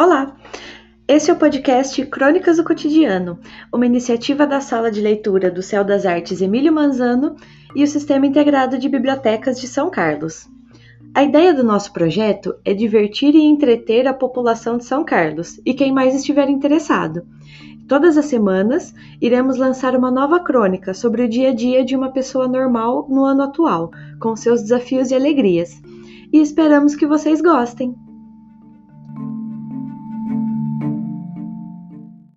Olá! Esse é o podcast Crônicas do Cotidiano, uma iniciativa da Sala de Leitura do Céu das Artes Emílio Manzano e o Sistema Integrado de Bibliotecas de São Carlos. A ideia do nosso projeto é divertir e entreter a população de São Carlos e quem mais estiver interessado. Todas as semanas, iremos lançar uma nova crônica sobre o dia a dia de uma pessoa normal no ano atual, com seus desafios e alegrias. E esperamos que vocês gostem!